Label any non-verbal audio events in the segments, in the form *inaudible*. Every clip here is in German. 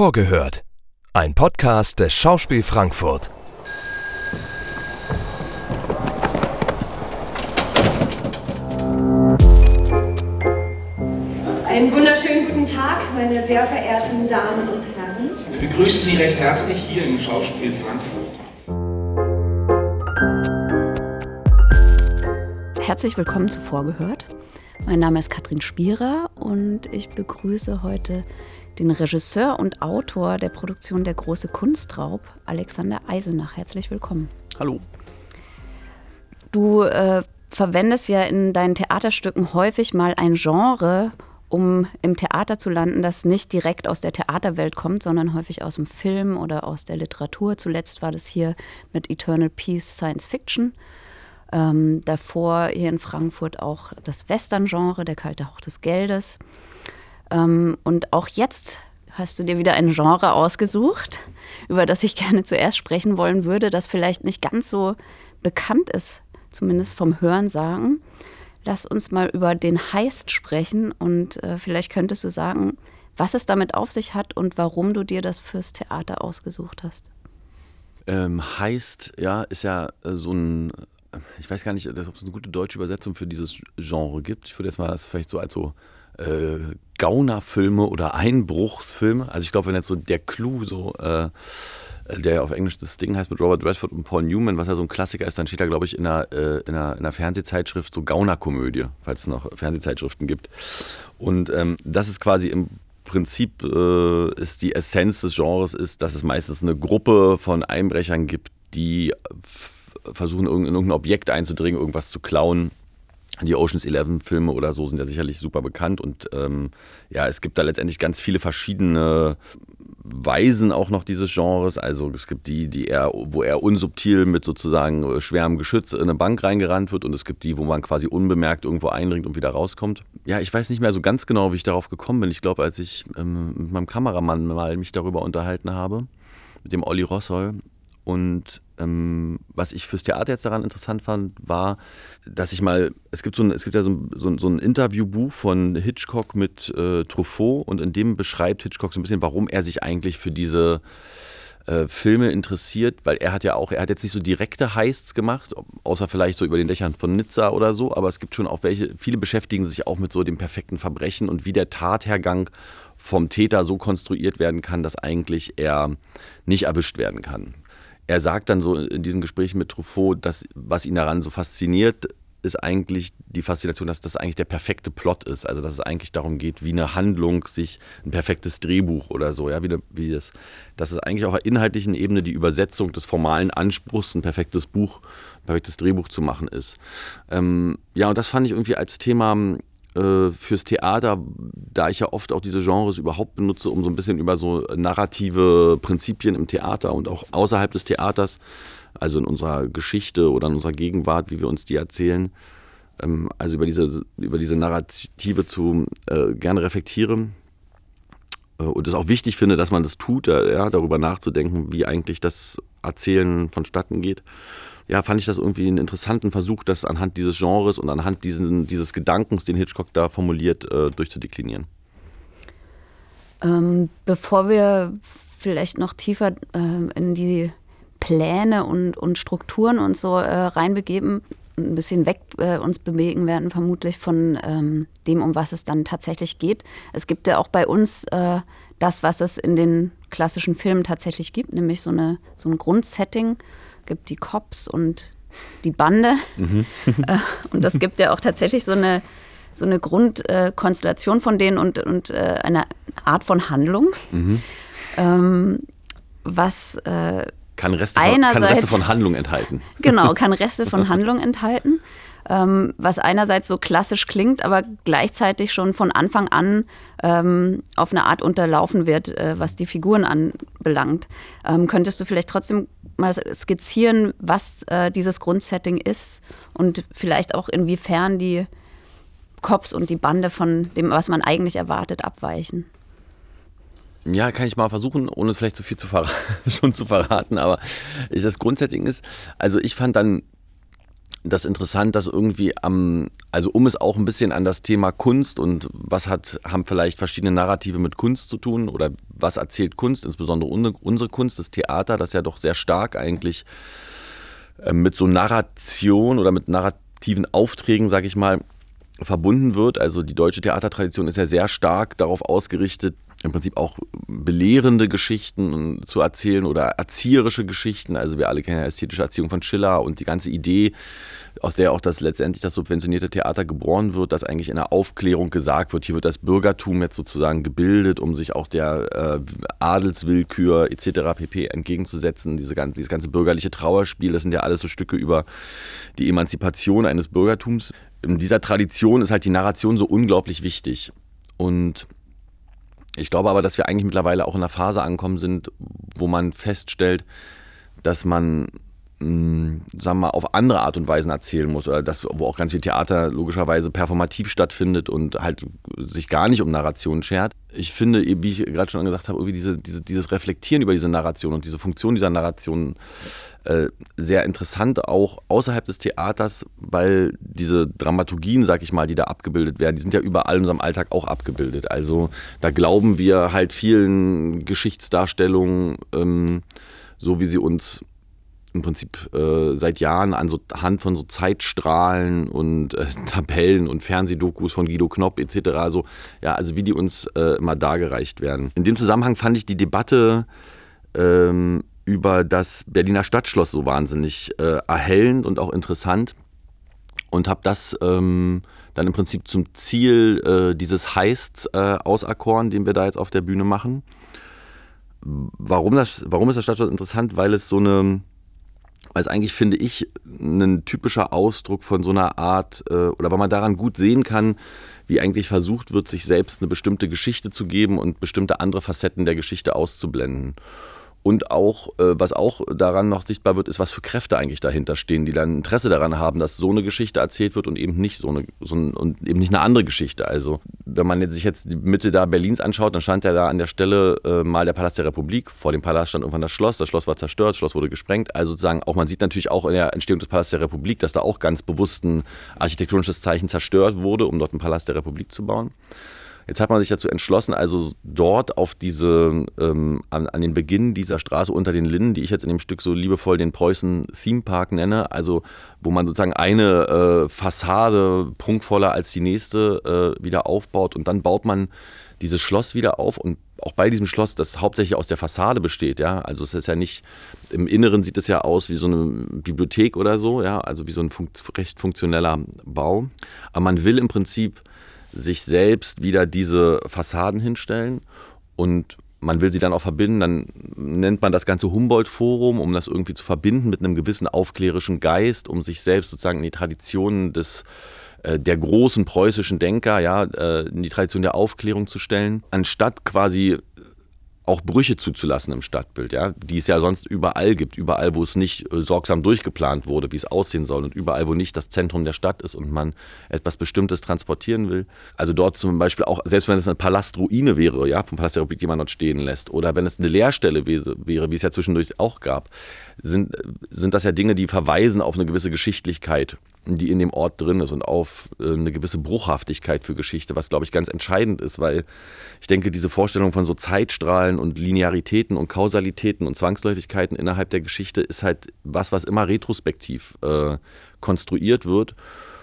Vorgehört. Ein Podcast des Schauspiel Frankfurt. Einen wunderschönen guten Tag, meine sehr verehrten Damen und Herren. Wir begrüßen Sie recht herzlich hier im Schauspiel Frankfurt. Herzlich willkommen zu Vorgehört. Mein Name ist Katrin Spierer und ich begrüße heute den Regisseur und Autor der Produktion Der große Kunstraub, Alexander Eisenach. Herzlich willkommen. Hallo. Du äh, verwendest ja in deinen Theaterstücken häufig mal ein Genre, um im Theater zu landen, das nicht direkt aus der Theaterwelt kommt, sondern häufig aus dem Film oder aus der Literatur. Zuletzt war das hier mit Eternal Peace Science Fiction. Ähm, davor hier in Frankfurt auch das Western-Genre, der kalte Hauch des Geldes. Ähm, und auch jetzt hast du dir wieder ein Genre ausgesucht, über das ich gerne zuerst sprechen wollen würde, das vielleicht nicht ganz so bekannt ist, zumindest vom Hörensagen. Lass uns mal über den Heist sprechen und äh, vielleicht könntest du sagen, was es damit auf sich hat und warum du dir das fürs Theater ausgesucht hast. Ähm, heißt, ja, ist ja äh, so ein, ich weiß gar nicht, ob es eine gute deutsche Übersetzung für dieses Genre gibt. Ich würde jetzt mal das vielleicht so als so äh, Gaunerfilme oder Einbruchsfilme. Also ich glaube, wenn jetzt so der Clou so äh, der auf Englisch das Ding heißt mit Robert Redford und Paul Newman, was ja so ein Klassiker ist, dann steht da, glaube ich, in einer, äh, in, einer, in einer Fernsehzeitschrift so Gaunerkomödie, falls es noch Fernsehzeitschriften gibt. Und ähm, das ist quasi im Prinzip äh, ist die Essenz des Genres, ist, dass es meistens eine Gruppe von Einbrechern gibt, die versuchen, in irgendein Objekt einzudringen, irgendwas zu klauen die Oceans 11 Filme oder so sind ja sicherlich super bekannt und ähm, ja, es gibt da letztendlich ganz viele verschiedene Weisen auch noch dieses Genres. Also es gibt die, die eher, wo eher unsubtil mit sozusagen schwerem Geschütz in eine Bank reingerannt wird und es gibt die, wo man quasi unbemerkt irgendwo eindringt und wieder rauskommt. Ja, ich weiß nicht mehr so ganz genau, wie ich darauf gekommen bin. Ich glaube, als ich ähm, mit meinem Kameramann mal mich darüber unterhalten habe, mit dem Olli Rossol, und ähm, was ich fürs Theater jetzt daran interessant fand, war, dass ich mal, es gibt so ein, es gibt ja so ein, so so ein Interviewbuch von Hitchcock mit äh, Truffaut und in dem beschreibt Hitchcock so ein bisschen, warum er sich eigentlich für diese äh, Filme interessiert, weil er hat ja auch, er hat jetzt nicht so direkte Heists gemacht, außer vielleicht so über den Dächern von Nizza oder so, aber es gibt schon auch welche, viele beschäftigen sich auch mit so dem perfekten Verbrechen und wie der Tathergang vom Täter so konstruiert werden kann, dass eigentlich er nicht erwischt werden kann er sagt dann so in diesen Gesprächen mit Truffaut, dass was ihn daran so fasziniert, ist eigentlich die Faszination, dass das eigentlich der perfekte Plot ist. Also dass es eigentlich darum geht, wie eine Handlung sich ein perfektes Drehbuch oder so, ja, wie, wie das, dass es eigentlich auf einer inhaltlichen Ebene die Übersetzung des formalen Anspruchs, ein perfektes Buch, ein perfektes Drehbuch zu machen ist. Ähm, ja, und das fand ich irgendwie als Thema äh, fürs Theater, da ich ja oft auch diese Genres überhaupt benutze, um so ein bisschen über so narrative Prinzipien im Theater und auch außerhalb des Theaters, also in unserer Geschichte oder in unserer Gegenwart, wie wir uns die erzählen, ähm, also über diese, über diese Narrative zu äh, gerne reflektiere. Äh, und es auch wichtig finde, dass man das tut, äh, ja, darüber nachzudenken, wie eigentlich das Erzählen vonstatten geht ja, fand ich das irgendwie einen interessanten Versuch, das anhand dieses Genres und anhand diesen, dieses Gedankens, den Hitchcock da formuliert, äh, durchzudeklinieren. Ähm, bevor wir vielleicht noch tiefer äh, in die Pläne und, und Strukturen und so äh, reinbegeben, ein bisschen weg äh, uns bewegen werden, vermutlich von ähm, dem, um was es dann tatsächlich geht. Es gibt ja auch bei uns äh, das, was es in den klassischen Filmen tatsächlich gibt, nämlich so, eine, so ein Grundsetting gibt die Cops und die Bande. Mhm. *laughs* Äh, und das gibt ja auch tatsächlich so eine, so eine Grundkonstellation von denen und, und äh, eine Art von Handlung. Mhm. Ähm, was äh, kann, Reste von, kann Reste von Handlung enthalten. Genau, kann Reste *laughs* von Handlung enthalten ähm, was einerseits so klassisch klingt, aber gleichzeitig schon von Anfang an ähm, auf eine Art unterlaufen wird, äh, was die Figuren anbelangt. Ähm, könntest du vielleicht trotzdem mal skizzieren, was äh, dieses Grundsetting ist und vielleicht auch inwiefern die Cops und die Bande von dem, was man eigentlich erwartet, abweichen? Ja, kann ich mal versuchen, ohne vielleicht zu viel zu *laughs* schon zu verraten, aber das Grundsetting ist, also ich fand dann das interessant, dass irgendwie am, also um es auch ein bisschen an das Thema Kunst und was hat, haben vielleicht verschiedene Narrative mit Kunst zu tun oder was erzählt Kunst, insbesondere unsere Kunst, das Theater, das ja doch sehr stark eigentlich äh, mit so Narration oder mit narrativen Aufträgen, sag ich mal, verbunden wird. Also die deutsche Theatertradition ist ja sehr stark darauf ausgerichtet, im Prinzip auch belehrende Geschichten zu erzählen oder erzieherische Geschichten. Also wir alle kennen ja ästhetische Erziehung von Schiller und die ganze Idee, aus der auch das letztendlich das subventionierte Theater geboren wird, dass eigentlich in der Aufklärung gesagt wird, hier wird das Bürgertum jetzt sozusagen gebildet, um sich auch der äh, Adelswillkür etc. pp. entgegenzusetzen. Diese ganze, dieses ganze bürgerliche Trauerspiel, das sind ja alles so Stücke über die Emanzipation eines Bürgertums. In dieser Tradition ist halt die Narration so unglaublich wichtig. Und ich glaube aber, dass wir eigentlich mittlerweile auch in einer Phase ankommen sind, wo man feststellt, dass man sagen wir mal, auf andere Art und Weisen erzählen muss. Oder das, wo auch ganz viel Theater logischerweise performativ stattfindet und halt sich gar nicht um Narration schert. Ich finde, wie ich gerade schon gesagt habe, irgendwie diese, diese, dieses Reflektieren über diese Narration und diese Funktion dieser Narration äh, sehr interessant, auch außerhalb des Theaters, weil diese Dramaturgien, sag ich mal, die da abgebildet werden, die sind ja überall in unserem Alltag auch abgebildet. Also da glauben wir halt vielen Geschichtsdarstellungen, ähm, so wie sie uns im Prinzip äh, seit Jahren an so Hand von so Zeitstrahlen und äh, *laughs* Tabellen und Fernsehdokus von Guido Knopp etc. Also, ja, also wie die uns äh, immer dargereicht werden. In dem Zusammenhang fand ich die Debatte ähm, über das Berliner Stadtschloss so wahnsinnig äh, erhellend und auch interessant und habe das ähm, dann im Prinzip zum Ziel äh, dieses Heists äh, auserkoren, den wir da jetzt auf der Bühne machen. Warum, das, warum ist das Stadtschloss interessant? Weil es so eine weil es eigentlich, finde ich, ein typischer Ausdruck von so einer Art, äh, oder weil man daran gut sehen kann, wie eigentlich versucht wird, sich selbst eine bestimmte Geschichte zu geben und bestimmte andere Facetten der Geschichte auszublenden. Und auch, äh, was auch daran noch sichtbar wird, ist, was für Kräfte eigentlich dahinter stehen, die dann Interesse daran haben, dass so eine Geschichte erzählt wird und eben nicht so eine, so ein, und eben nicht eine andere Geschichte. Also, wenn man sich jetzt die Mitte da Berlins anschaut, dann stand ja da an der Stelle äh, mal der Palast der Republik. Vor dem Palast stand irgendwann das Schloss. Das Schloss war zerstört, das Schloss wurde gesprengt. Also sozusagen auch, man sieht natürlich auch in der Entstehung des Palasts der Republik, dass da auch ganz bewusst ein architektonisches Zeichen zerstört wurde, um dort einen Palast der Republik zu bauen. Jetzt hat man sich dazu entschlossen, also dort auf diese, ähm, an, an, den Beginn dieser Straße unter den Linden, die ich jetzt in dem Stück so liebevoll den Preußen Theme Park nenne, also wo man sozusagen eine äh, Fassade prunkvoller als die nächste äh, wieder aufbaut und dann baut man dieses Schloss wieder auf und auch bei diesem Schloss, das hauptsächlich aus der Fassade besteht, ja, also es ist ja nicht, im Inneren sieht es ja aus wie so eine Bibliothek oder so, ja, also wie so ein fun recht funktioneller Bau, aber man will im Prinzip sich selbst wieder diese Fassaden hinstellen und man will sie dann auch verbinden, dann nennt man das ganze Humboldt-Forum, um das irgendwie zu verbinden mit einem gewissen aufklärischen Geist, um sich selbst sozusagen in die Traditionen des äh, der großen preußischen Denker, ja, äh, in die Tradition der Aufklärung zu stellen, anstatt quasi auch Brüche zuzulassen im Stadtbild, ja, die es ja sonst überall gibt, überall, wo es nicht äh, sorgsam durchgeplant wurde, wie es aussehen soll und überall, wo nicht das Zentrum der Stadt ist und man etwas Bestimmtes transportieren will. Also dort zum Beispiel auch, selbst wenn es eine Palastruine wäre, ja, vom Palast der Republik, die man dort stehen lässt, oder wenn es eine Leerstelle wäre, wie es ja zwischendurch auch gab, sind, sind das ja Dinge, die verweisen auf eine gewisse Geschichtlichkeit die in dem Ort drin ist und auf äh, eine gewisse Bruchhaftigkeit für Geschichte, was glaube ich ganz entscheidend ist, weil ich denke, diese Vorstellung von so Zeitstrahlen und Linearitäten und Kausalitäten und Zwangsläufigkeiten innerhalb der Geschichte ist halt was, was immer retrospektiv äh, konstruiert wird.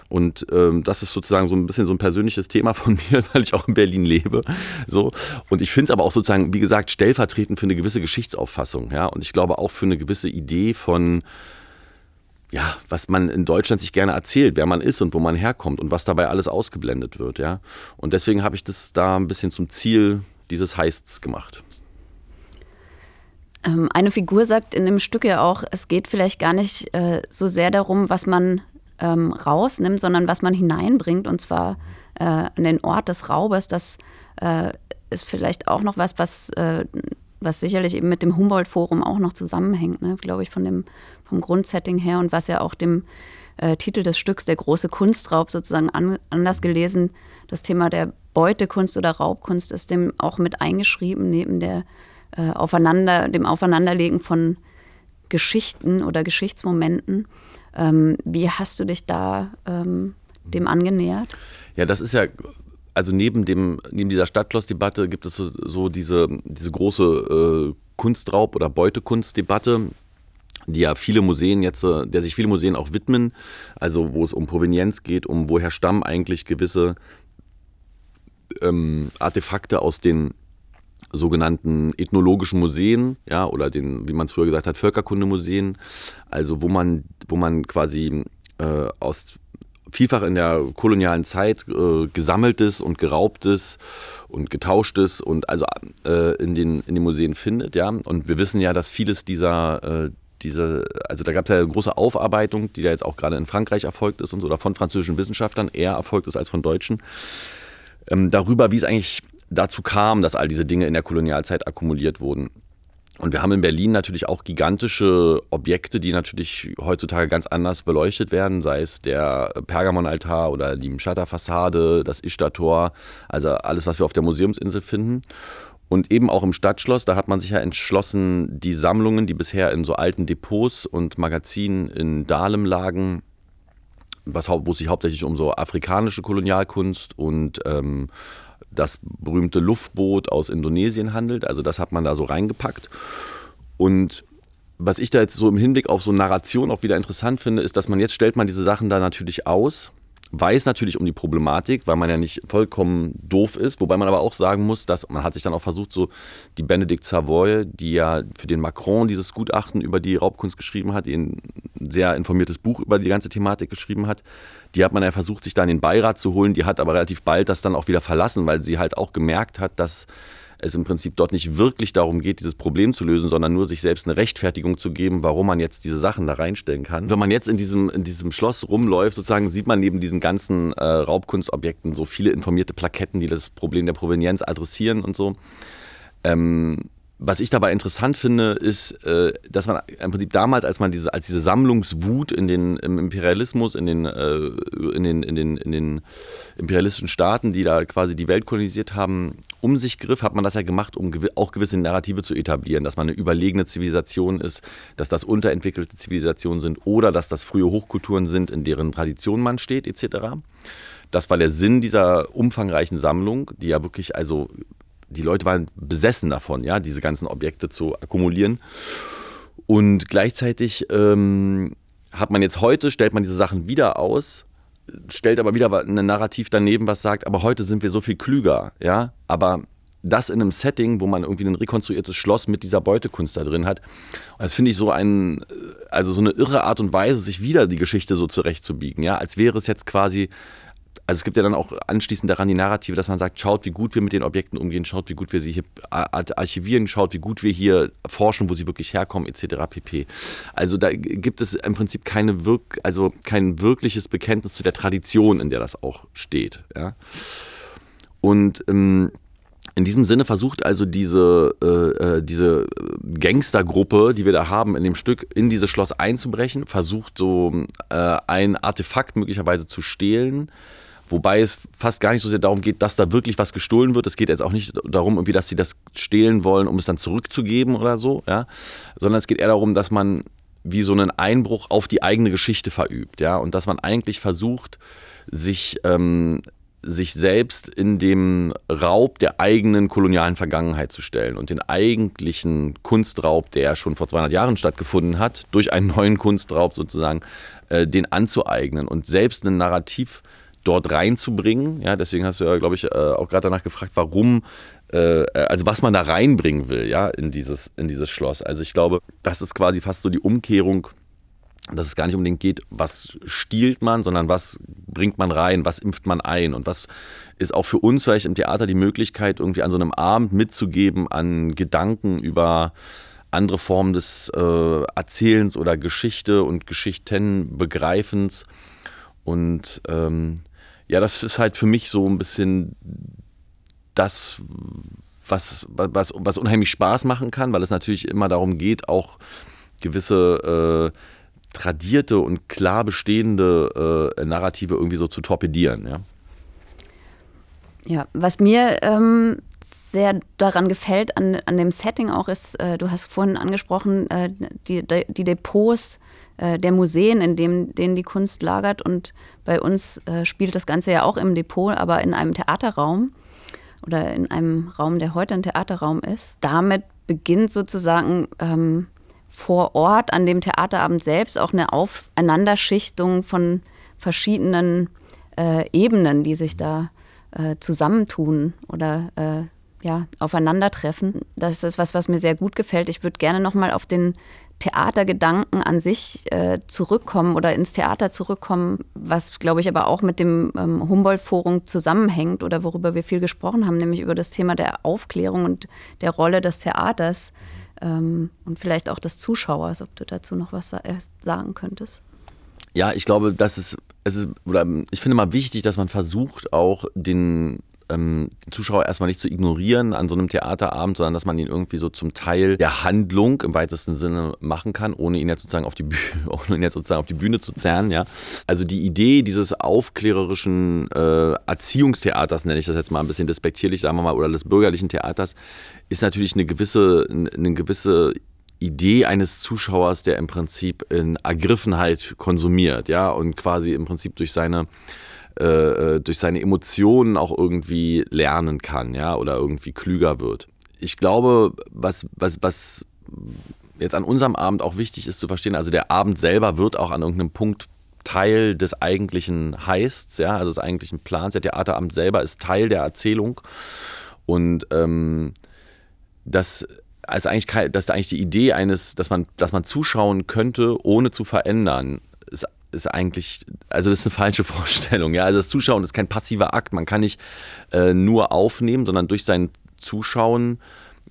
Und ähm, das ist sozusagen so ein bisschen so ein persönliches Thema von *laughs* mir, weil ich auch in Berlin lebe. So. Und ich finde es aber auch sozusagen, wie gesagt, stellvertretend für eine gewisse Geschichtsauffassung. Ja? Und ich glaube auch für eine gewisse Idee von, ja, was man in Deutschland sich gerne erzählt, wer man ist und wo man herkommt und was dabei alles ausgeblendet wird, ja. Und deswegen habe ich das da ein bisschen zum Ziel dieses Heists gemacht. Ähm, eine Figur sagt in dem Stück ja auch, es geht vielleicht gar nicht äh, so sehr darum, was man ähm, rausnimmt, sondern was man hineinbringt und zwar äh, an den Ort des Raubes. Das äh, ist vielleicht auch noch was, was, äh, was sicherlich eben mit dem Humboldt-Forum auch noch zusammenhängt, ne? glaube ich, von dem vom Grundsetting her und was ja auch dem äh, Titel des Stücks, der große Kunstraub, sozusagen an, anders gelesen, das Thema der Beutekunst oder Raubkunst ist dem auch mit eingeschrieben, neben der, äh, Aufeinander, dem Aufeinanderlegen von Geschichten oder Geschichtsmomenten. Ähm, wie hast du dich da ähm, dem angenähert? Ja, das ist ja, also neben, dem, neben dieser Stadtschlossdebatte gibt es so, so diese, diese große äh, Kunstraub- oder Beutekunstdebatte, die ja viele Museen jetzt, äh, der sich viele Museen auch widmen, also wo es um Provenienz geht, um woher stammen eigentlich gewisse ähm, Artefakte aus den sogenannten ethnologischen Museen, ja, oder den, wie man es früher gesagt hat, Völkerkundemuseen, also wo man, wo man quasi äh, aus vielfach in der kolonialen Zeit äh, gesammeltes und geraubtes und getauschtes und also äh, in, den, in den Museen findet, ja. Und wir wissen ja, dass vieles dieser äh, diese, also da gab es ja eine große Aufarbeitung, die da jetzt auch gerade in Frankreich erfolgt ist und so, oder von französischen Wissenschaftlern eher erfolgt ist als von Deutschen, ähm, darüber, wie es eigentlich dazu kam, dass all diese Dinge in der Kolonialzeit akkumuliert wurden. Und wir haben in Berlin natürlich auch gigantische Objekte, die natürlich heutzutage ganz anders beleuchtet werden, sei es der Pergamonaltar oder die Mschatta-Fassade, das Ishtar-Tor, also alles, was wir auf der Museumsinsel finden. Und eben auch im Stadtschloss, da hat man sich ja entschlossen, die Sammlungen, die bisher in so alten Depots und Magazinen in Dahlem lagen, was, wo es sich hauptsächlich um so afrikanische Kolonialkunst und ähm, das berühmte Luftboot aus Indonesien handelt. Also das hat man da so reingepackt. Und was ich da jetzt so im Hinblick auf so Narration auch wieder interessant finde, ist, dass man jetzt stellt man diese Sachen da natürlich aus weiß natürlich um die Problematik, weil man ja nicht vollkommen doof ist, wobei man aber auch sagen muss, dass man hat sich dann auch versucht, so die Benedikt Savoy, die ja für den Macron dieses Gutachten über die Raubkunst geschrieben hat, die ein sehr informiertes Buch über die ganze Thematik geschrieben hat, die hat man ja versucht, sich da in den Beirat zu holen, die hat aber relativ bald das dann auch wieder verlassen, weil sie halt auch gemerkt hat, dass es im Prinzip dort nicht wirklich darum geht, dieses Problem zu lösen, sondern nur sich selbst eine Rechtfertigung zu geben, warum man jetzt diese Sachen da reinstellen kann. Wenn man jetzt in diesem, in diesem Schloss rumläuft, sozusagen, sieht man neben diesen ganzen äh, Raubkunstobjekten so viele informierte Plaketten, die das Problem der Provenienz adressieren und so. Ähm, was ich dabei interessant finde, ist, äh, dass man im Prinzip damals, als man diese, als diese Sammlungswut in den, im Imperialismus, in den, äh, in, den, in, den, in den imperialistischen Staaten, die da quasi die Welt kolonisiert haben, um sich griff, hat man das ja gemacht, um auch gewisse Narrative zu etablieren, dass man eine überlegene Zivilisation ist, dass das unterentwickelte Zivilisationen sind oder dass das frühe Hochkulturen sind, in deren Tradition man steht, etc. Das war der Sinn dieser umfangreichen Sammlung, die ja wirklich also die Leute waren besessen davon, ja, diese ganzen Objekte zu akkumulieren. Und gleichzeitig ähm, hat man jetzt heute, stellt man diese Sachen wieder aus, stellt aber wieder ein Narrativ daneben, was sagt, aber heute sind wir so viel klüger, ja, aber das in einem Setting, wo man irgendwie ein rekonstruiertes Schloss mit dieser Beutekunst da drin hat. Das finde ich so ein, also so eine irre Art und Weise, sich wieder die Geschichte so zurechtzubiegen, ja, als wäre es jetzt quasi also es gibt ja dann auch anschließend daran die Narrative, dass man sagt, schaut, wie gut wir mit den Objekten umgehen, schaut, wie gut wir sie hier archivieren, schaut, wie gut wir hier forschen, wo sie wirklich herkommen, etc. pp. Also da gibt es im Prinzip keine Wirk also kein wirkliches Bekenntnis zu der Tradition, in der das auch steht. Ja? Und ähm, in diesem Sinne versucht also diese, äh, äh diese Gangstergruppe, die wir da haben, in dem Stück in dieses Schloss einzubrechen, versucht so äh, ein Artefakt möglicherweise zu stehlen, Wobei es fast gar nicht so sehr darum geht, dass da wirklich was gestohlen wird. Es geht jetzt auch nicht darum, irgendwie, dass sie das stehlen wollen, um es dann zurückzugeben oder so, ja. Sondern es geht eher darum, dass man wie so einen Einbruch auf die eigene Geschichte verübt, ja. Und dass man eigentlich versucht, sich, ähm, sich selbst in dem Raub der eigenen kolonialen Vergangenheit zu stellen und den eigentlichen Kunstraub, der schon vor 200 Jahren stattgefunden hat, durch einen neuen Kunstraub sozusagen, äh, den anzueignen und selbst ein Narrativ dort reinzubringen. Ja, deswegen hast du ja, glaube ich, äh, auch gerade danach gefragt, warum, äh, also was man da reinbringen will, ja, in dieses, in dieses Schloss. Also ich glaube, das ist quasi fast so die Umkehrung, dass es gar nicht unbedingt geht, was stiehlt man, sondern was bringt man rein, was impft man ein und was ist auch für uns vielleicht im Theater die Möglichkeit, irgendwie an so einem Abend mitzugeben an Gedanken über andere Formen des äh, Erzählens oder Geschichte und Geschichtenbegreifens. Und ähm, ja, das ist halt für mich so ein bisschen das, was, was, was unheimlich Spaß machen kann, weil es natürlich immer darum geht, auch gewisse äh, tradierte und klar bestehende äh, Narrative irgendwie so zu torpedieren. Ja, ja was mir ähm, sehr daran gefällt, an, an dem Setting auch ist, äh, du hast vorhin angesprochen, äh, die, die Depots äh, der Museen, in dem, denen die Kunst lagert. Und bei uns äh, spielt das Ganze ja auch im Depot, aber in einem Theaterraum oder in einem Raum, der heute ein Theaterraum ist. Damit beginnt sozusagen ähm, vor Ort an dem Theaterabend selbst auch eine Aufeinanderschichtung von verschiedenen äh, Ebenen, die sich da äh, zusammentun oder äh, ja, aufeinandertreffen. Das ist was, was mir sehr gut gefällt. Ich würde gerne nochmal auf den Theatergedanken an sich äh, zurückkommen oder ins Theater zurückkommen, was, glaube ich, aber auch mit dem ähm, Humboldt-Forum zusammenhängt oder worüber wir viel gesprochen haben, nämlich über das Thema der Aufklärung und der Rolle des Theaters ähm, und vielleicht auch des Zuschauers, ob du dazu noch was sa sagen könntest. Ja, ich glaube, das ist, es ist, oder ich finde mal wichtig, dass man versucht, auch den ähm, den Zuschauer erstmal nicht zu ignorieren an so einem Theaterabend, sondern dass man ihn irgendwie so zum Teil der Handlung im weitesten Sinne machen kann, ohne ihn jetzt sozusagen auf die Bühne, *laughs* ohne ihn jetzt sozusagen auf die Bühne zu zerren, ja. Also die Idee dieses aufklärerischen äh, Erziehungstheaters, nenne ich das jetzt mal ein bisschen despektierlich, sagen wir mal, oder des bürgerlichen Theaters, ist natürlich eine gewisse, eine gewisse Idee eines Zuschauers, der im Prinzip in Ergriffenheit konsumiert, ja, und quasi im Prinzip durch seine äh, äh, durch seine Emotionen auch irgendwie lernen kann, ja, oder irgendwie klüger wird. Ich glaube, was, was, was jetzt an unserem Abend auch wichtig ist zu verstehen, also der Abend selber wird auch an irgendeinem Punkt Teil des eigentlichen Heists, ja, also des eigentlichen Plans. Der Theaterabend selber ist Teil der Erzählung. Und ähm, das als eigentlich, dass eigentlich die Idee eines, dass man, dass man zuschauen könnte, ohne zu verändern, ist eigentlich, also das ist eine falsche *laughs* Vorstellung. Ja? Also das Zuschauen ist kein passiver Akt. Man kann nicht äh, nur aufnehmen, sondern durch sein Zuschauen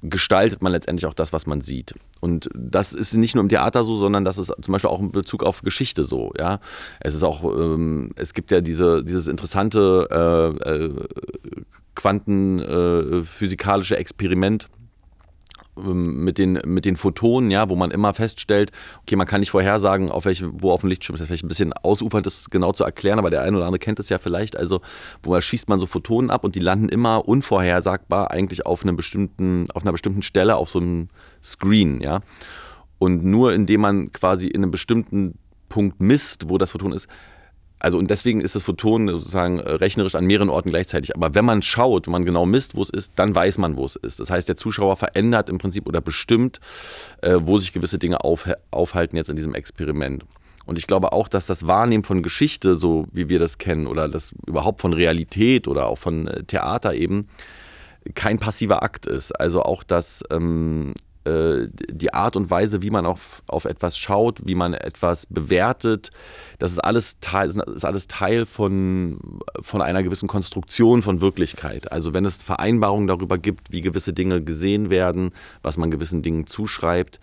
gestaltet man letztendlich auch das, was man sieht. Und das ist nicht nur im Theater so, sondern das ist zum Beispiel auch in Bezug auf Geschichte so. Ja, es ist auch, ähm, es gibt ja diese, dieses interessante äh, äh, quantenphysikalische äh, Experiment mit den, mit den Photonen, ja, wo man immer feststellt, okay, man kann nicht vorhersagen, auf welche, wo auf dem Lichtschirm ist. Das ist vielleicht ein bisschen ausufernd, das genau zu erklären, aber der eine oder andere kennt es ja vielleicht. Also, wo man schießt man so Photonen ab und die landen immer unvorhersagbar eigentlich auf einem bestimmten, auf einer bestimmten Stelle auf so einem Screen, ja. Und nur indem man quasi in einem bestimmten Punkt misst, wo das Photon ist, also und deswegen ist das Photon sozusagen äh, rechnerisch an mehreren Orten gleichzeitig. Aber wenn man schaut, wenn man genau misst, wo es ist, dann weiß man, wo es ist. Das heißt, der Zuschauer verändert im Prinzip oder bestimmt, äh, wo sich gewisse Dinge auf, aufhalten jetzt in diesem Experiment. Und ich glaube auch, dass das Wahrnehmen von Geschichte, so wie wir das kennen, oder das überhaupt von Realität oder auch von äh, Theater eben, kein passiver Akt ist. Also auch, dass ähm, äh, die Art und Weise, wie man auf, auf etwas schaut, wie man etwas bewertet, das ist alles Teil, ist alles Teil von, von einer gewissen Konstruktion von Wirklichkeit. Also wenn es Vereinbarungen darüber gibt, wie gewisse Dinge gesehen werden, was man gewissen Dingen zuschreibt,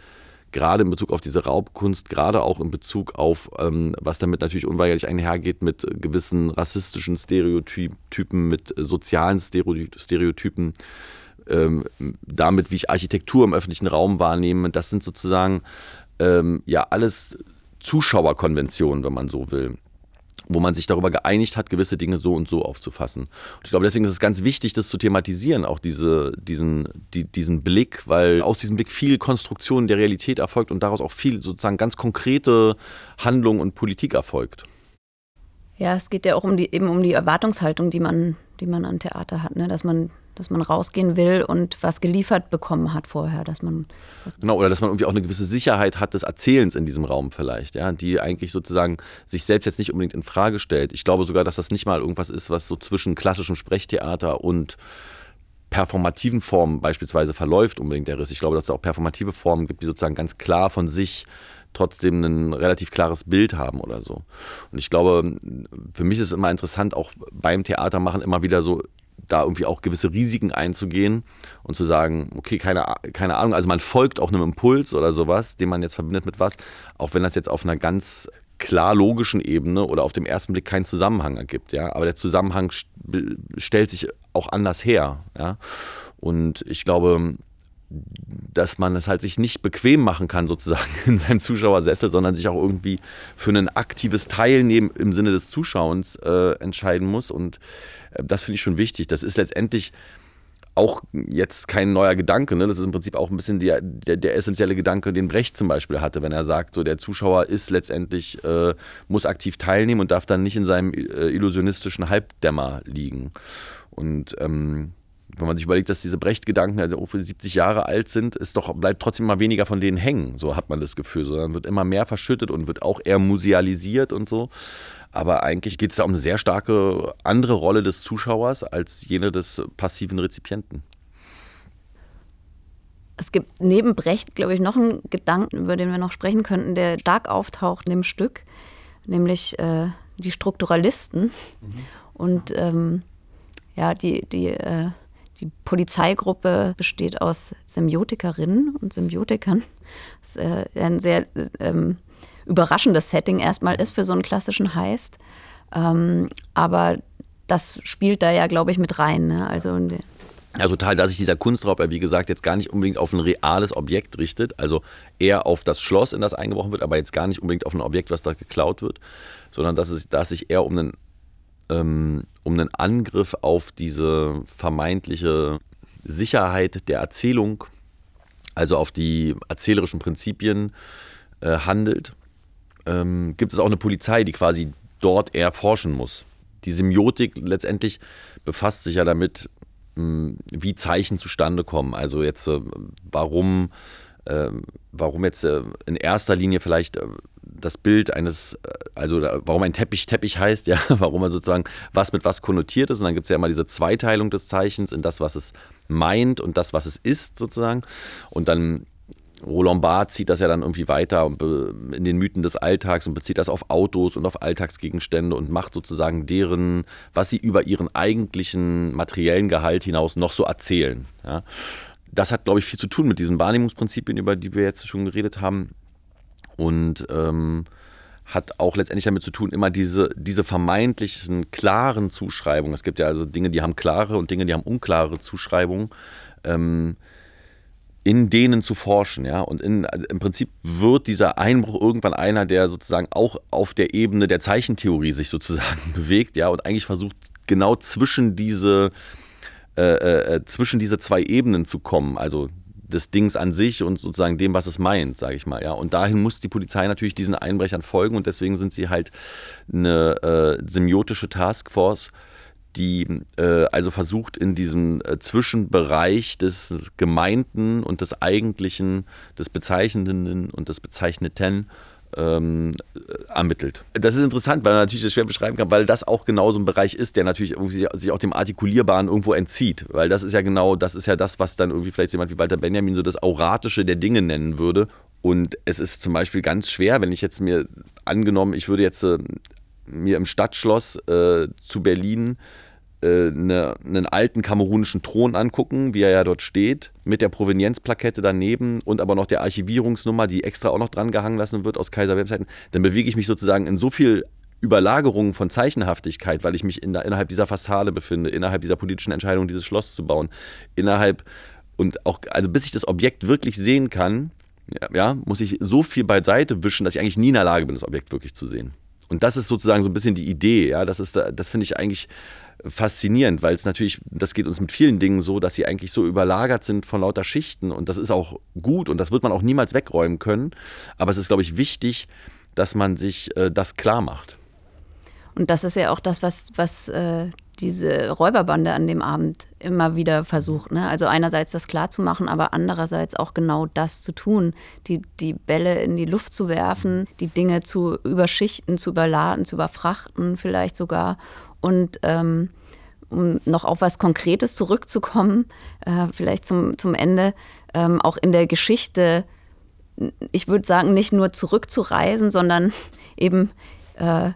gerade in Bezug auf diese Raubkunst, gerade auch in Bezug auf, ähm, was damit natürlich unweigerlich einhergeht, mit gewissen rassistischen Stereotypen, mit sozialen Stereotypen, ähm, damit, wie ich Architektur im öffentlichen Raum wahrnehme. Das sind sozusagen ähm, ja alles Zuschauerkonventionen, wenn man so will wo man sich darüber geeinigt hat, gewisse Dinge so und so aufzufassen. Und ich glaube, deswegen ist es ganz wichtig, das zu thematisieren, auch diese, diesen, die, diesen Blick, weil aus diesem Blick viel Konstruktion der Realität erfolgt und daraus auch viel sozusagen ganz konkrete Handlung und Politik erfolgt. Ja, es geht ja auch um die, eben um die Erwartungshaltung, die man, die man an Theater hat, ne? dass man dass man rausgehen will und was geliefert bekommen hat vorher, dass man genau oder dass man irgendwie auch eine gewisse Sicherheit hat des Erzählens in diesem Raum vielleicht, ja, die eigentlich sozusagen sich selbst jetzt nicht unbedingt in Frage stellt. Ich glaube sogar, dass das nicht mal irgendwas ist, was so zwischen klassischem Sprechtheater und performativen Formen beispielsweise verläuft unbedingt der Riss. Ich glaube, dass es auch performative Formen gibt, die sozusagen ganz klar von sich trotzdem ein relativ klares Bild haben oder so. Und ich glaube, für mich ist es immer interessant, auch beim Theatermachen immer wieder so da irgendwie auch gewisse Risiken einzugehen und zu sagen, okay, keine, keine Ahnung, also man folgt auch einem Impuls oder sowas, den man jetzt verbindet mit was, auch wenn das jetzt auf einer ganz klar logischen Ebene oder auf dem ersten Blick keinen Zusammenhang ergibt, ja, aber der Zusammenhang st stellt sich auch anders her, ja, und ich glaube, dass man es halt sich nicht bequem machen kann, sozusagen *laughs* in seinem Zuschauersessel, sondern sich auch irgendwie für ein aktives Teilnehmen im Sinne des Zuschauens äh, entscheiden muss. Und das finde ich schon wichtig. Das ist letztendlich auch jetzt kein neuer Gedanke. Ne? Das ist im Prinzip auch ein bisschen die, der, der, essentielle Gedanke, den Brecht zum Beispiel hatte, wenn er sagt, so der Zuschauer ist letztendlich, äh, muss aktiv teilnehmen und darf dann nicht in seinem äh, illusionistischen Halbdämmer liegen. Und ähm, wenn man sich überlegt, dass diese Brecht-Gedanken also auch 70 Jahre alt sind, ist doch, bleibt trotzdem mal weniger von denen hängen, so hat man das Gefühl. Sondern wird immer mehr verschüttet und wird auch eher musealisiert und so. Aber eigentlich geht es da um eine sehr starke andere Rolle des Zuschauers als jene des passiven Rezipienten. Es gibt neben Brecht, glaube ich, noch einen Gedanken, über den wir noch sprechen könnten, der stark auftaucht in dem Stück, nämlich äh, die Strukturalisten. Mhm. Und ähm, ja, die, die, äh, die Polizeigruppe besteht aus Semiotikerinnen und Semiotikern. Das ist äh, ein sehr ähm, überraschendes Setting erstmal ist für so einen klassischen Heist. Ähm, aber das spielt da ja, glaube ich, mit rein. Ne? Also ja, total, dass sich dieser Kunstraub wie gesagt, jetzt gar nicht unbedingt auf ein reales Objekt richtet, also eher auf das Schloss, in das eingebrochen wird, aber jetzt gar nicht unbedingt auf ein Objekt, was da geklaut wird, sondern dass es dass sich eher um einen, ähm, um einen Angriff auf diese vermeintliche Sicherheit der Erzählung, also auf die erzählerischen Prinzipien äh, handelt ähm, gibt es auch eine Polizei, die quasi dort eher forschen muss. Die Semiotik letztendlich befasst sich ja damit, hm, wie Zeichen zustande kommen. Also jetzt, äh, warum, äh, warum jetzt äh, in erster Linie vielleicht äh, das Bild eines, also warum ein Teppich Teppich heißt, *laughs* ja, warum er sozusagen was mit was konnotiert ist. Und dann gibt es ja immer diese Zweiteilung des Zeichens in das, was es meint und das, was es ist, sozusagen. Und dann Roland Barth zieht das ja dann irgendwie weiter in den Mythen des Alltags und bezieht das auf Autos und auf Alltagsgegenstände und macht sozusagen deren, was sie über ihren eigentlichen materiellen Gehalt hinaus noch so erzählen. Ja. Das hat, glaube ich, viel zu tun mit diesen Wahrnehmungsprinzipien, über die wir jetzt schon geredet haben. Und ähm, hat auch letztendlich damit zu tun, immer diese, diese vermeintlichen klaren Zuschreibungen. Es gibt ja also Dinge, die haben klare und Dinge, die haben unklare Zuschreibungen. Ähm, in denen zu forschen, ja. Und in, im Prinzip wird dieser Einbruch irgendwann einer, der sozusagen auch auf der Ebene der Zeichentheorie sich sozusagen *laughs* bewegt, ja, und eigentlich versucht, genau zwischen diese, äh, äh, zwischen diese zwei Ebenen zu kommen, also des Dings an sich und sozusagen dem, was es meint, sage ich mal, ja. Und dahin muss die Polizei natürlich diesen Einbrechern folgen und deswegen sind sie halt eine äh, semiotische Taskforce, die äh, also versucht, in diesem äh, Zwischenbereich des Gemeinten und des Eigentlichen, des Bezeichnenden und des Bezeichneten ähm, äh, ermittelt. Das ist interessant, weil man natürlich das schwer beschreiben kann, weil das auch genau so ein Bereich ist, der natürlich irgendwie sich auch dem Artikulierbaren irgendwo entzieht. Weil das ist ja genau, das ist ja das, was dann irgendwie vielleicht jemand wie Walter Benjamin so das Auratische der Dinge nennen würde. Und es ist zum Beispiel ganz schwer, wenn ich jetzt mir angenommen, ich würde jetzt äh, mir im Stadtschloss äh, zu Berlin äh, eine, einen alten kamerunischen Thron angucken, wie er ja dort steht, mit der Provenienzplakette daneben und aber noch der Archivierungsnummer, die extra auch noch dran gehangen lassen wird aus Kaiser Webseiten, dann bewege ich mich sozusagen in so viel Überlagerungen von Zeichenhaftigkeit, weil ich mich in innerhalb dieser Fassade befinde, innerhalb dieser politischen Entscheidung, dieses Schloss zu bauen, innerhalb und auch, also bis ich das Objekt wirklich sehen kann, ja, ja, muss ich so viel beiseite wischen, dass ich eigentlich nie in der Lage bin, das Objekt wirklich zu sehen. Und das ist sozusagen so ein bisschen die Idee, ja, das ist, das finde ich eigentlich faszinierend, weil es natürlich, das geht uns mit vielen Dingen so, dass sie eigentlich so überlagert sind von lauter Schichten und das ist auch gut und das wird man auch niemals wegräumen können. Aber es ist, glaube ich, wichtig, dass man sich äh, das klar macht. Und das ist ja auch das, was, was äh, diese Räuberbande an dem Abend immer wieder versucht. Ne? Also einerseits das klar zu machen, aber andererseits auch genau das zu tun, die, die Bälle in die Luft zu werfen, die Dinge zu überschichten, zu überladen, zu überfrachten vielleicht sogar und ähm, um noch auf was Konkretes zurückzukommen, äh, vielleicht zum, zum Ende, ähm, auch in der Geschichte, ich würde sagen, nicht nur zurückzureisen, sondern *laughs* eben äh,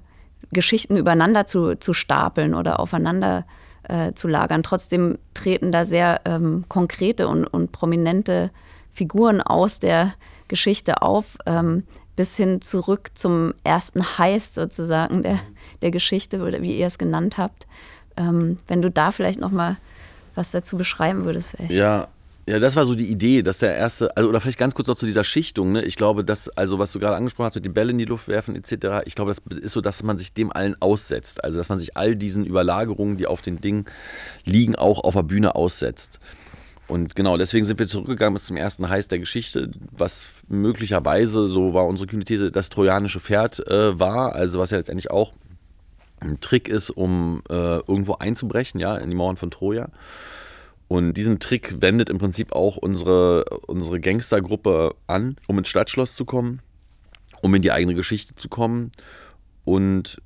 Geschichten übereinander zu, zu stapeln oder aufeinander äh, zu lagern. Trotzdem treten da sehr ähm, konkrete und, und prominente Figuren aus der Geschichte auf, ähm, bis hin zurück zum ersten Heist sozusagen der, der Geschichte oder wie ihr es genannt habt. Ähm, wenn du da vielleicht noch mal was dazu beschreiben würdest. Vielleicht. Ja, Ja, das war so die Idee, dass der erste, also oder vielleicht ganz kurz noch zu dieser Schichtung. Ne? Ich glaube, dass, also was du gerade angesprochen hast mit den Bällen in die Luft werfen etc., ich glaube, das ist so, dass man sich dem allen aussetzt. Also dass man sich all diesen Überlagerungen, die auf den Dingen liegen, auch auf der Bühne aussetzt. Und genau, deswegen sind wir zurückgegangen bis zum ersten Heiß der Geschichte, was möglicherweise, so war unsere Kühnethese, das trojanische Pferd äh, war, also was ja letztendlich auch ein Trick ist, um äh, irgendwo einzubrechen, ja, in die Mauern von Troja. Und diesen Trick wendet im Prinzip auch unsere, unsere Gangstergruppe an, um ins Stadtschloss zu kommen, um in die eigene Geschichte zu kommen. Und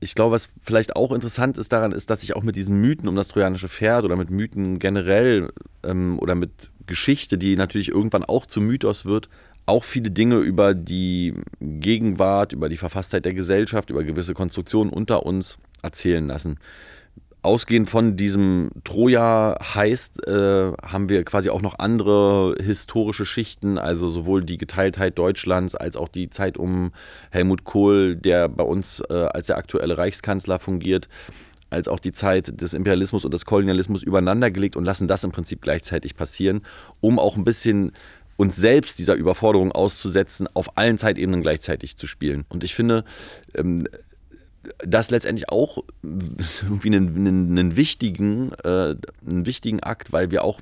ich glaube, was vielleicht auch interessant ist daran, ist, dass sich auch mit diesen Mythen um das trojanische Pferd oder mit Mythen generell ähm, oder mit Geschichte, die natürlich irgendwann auch zum Mythos wird, auch viele Dinge über die Gegenwart, über die Verfasstheit der Gesellschaft, über gewisse Konstruktionen unter uns erzählen lassen ausgehend von diesem Troja heißt, äh, haben wir quasi auch noch andere historische Schichten, also sowohl die Geteiltheit Deutschlands als auch die Zeit um Helmut Kohl, der bei uns äh, als der aktuelle Reichskanzler fungiert, als auch die Zeit des Imperialismus und des Kolonialismus übereinandergelegt und lassen das im Prinzip gleichzeitig passieren, um auch ein bisschen uns selbst dieser Überforderung auszusetzen, auf allen Zeitebenen gleichzeitig zu spielen. Und ich finde, ähm, das letztendlich auch irgendwie einen, einen, einen wichtigen, äh, einen wichtigen Akt, weil wir auch,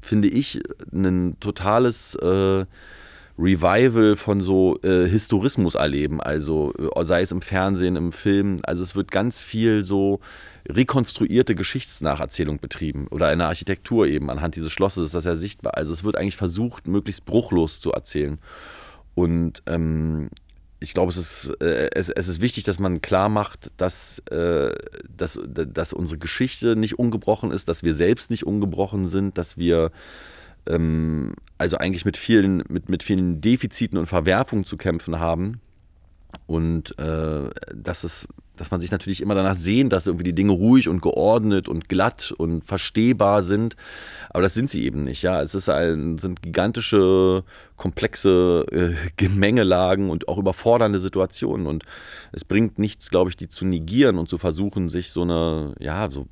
finde ich, ein totales äh, Revival von so äh, Historismus erleben. Also äh, sei es im Fernsehen, im Film. Also es wird ganz viel so rekonstruierte Geschichtsnacherzählung betrieben oder in der Architektur eben. Anhand dieses Schlosses ist das ja sichtbar. Also es wird eigentlich versucht, möglichst bruchlos zu erzählen. Und ähm, ich glaube, es ist, äh, es, es, ist wichtig, dass man klar macht, dass, äh, dass, dass unsere Geschichte nicht ungebrochen ist, dass wir selbst nicht ungebrochen sind, dass wir ähm, also eigentlich mit vielen, mit, mit vielen Defiziten und Verwerfungen zu kämpfen haben. Und äh, dass es dass man sich natürlich immer danach sehnt, dass irgendwie die Dinge ruhig und geordnet und glatt und verstehbar sind. Aber das sind sie eben nicht. Ja, es ist ein, sind gigantische, komplexe äh, Gemengelagen und auch überfordernde Situationen. Und es bringt nichts, glaube ich, die zu negieren und zu versuchen, sich so eine, ja, so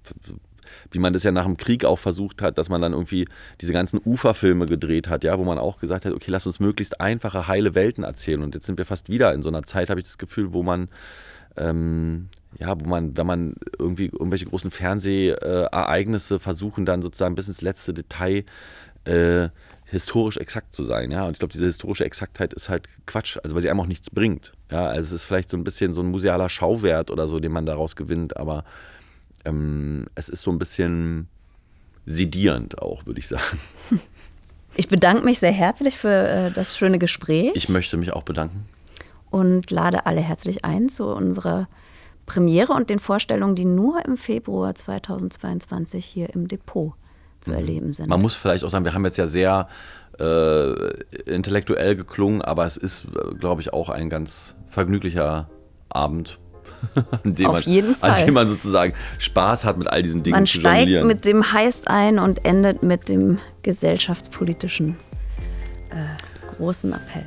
wie man das ja nach dem Krieg auch versucht hat, dass man dann irgendwie diese ganzen Uferfilme gedreht hat, ja, wo man auch gesagt hat, okay, lass uns möglichst einfache, heile Welten erzählen. Und jetzt sind wir fast wieder in so einer Zeit, habe ich das Gefühl, wo man ähm, ja, wo man, wenn man irgendwie irgendwelche großen Fernsehereignisse versuchen, dann sozusagen bis ins letzte Detail äh, historisch exakt zu sein, ja. Und ich glaube, diese historische Exaktheit ist halt Quatsch, also weil sie einem auch nichts bringt. Ja, also es ist vielleicht so ein bisschen so ein musealer Schauwert oder so, den man daraus gewinnt, aber ähm, es ist so ein bisschen sedierend auch, würde ich sagen. *laughs* Ich bedanke mich sehr herzlich für äh, das schöne Gespräch. Ich möchte mich auch bedanken und lade alle herzlich ein zu unserer Premiere und den Vorstellungen, die nur im Februar 2022 hier im Depot zu mhm. erleben sind. Man muss vielleicht auch sagen, wir haben jetzt ja sehr äh, intellektuell geklungen, aber es ist, glaube ich, auch ein ganz vergnüglicher Abend. *laughs* an, dem Auf man, jeden Fall. an dem man sozusagen Spaß hat, mit all diesen Dingen man zu jonglieren. Man steigt mit dem Heist ein und endet mit dem gesellschaftspolitischen äh, großen Appell.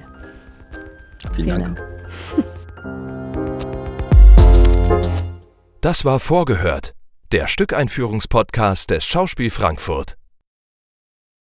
Vielen, Vielen Dank. Dank. Das war Vorgehört, der Stückeinführungspodcast des Schauspiel Frankfurt.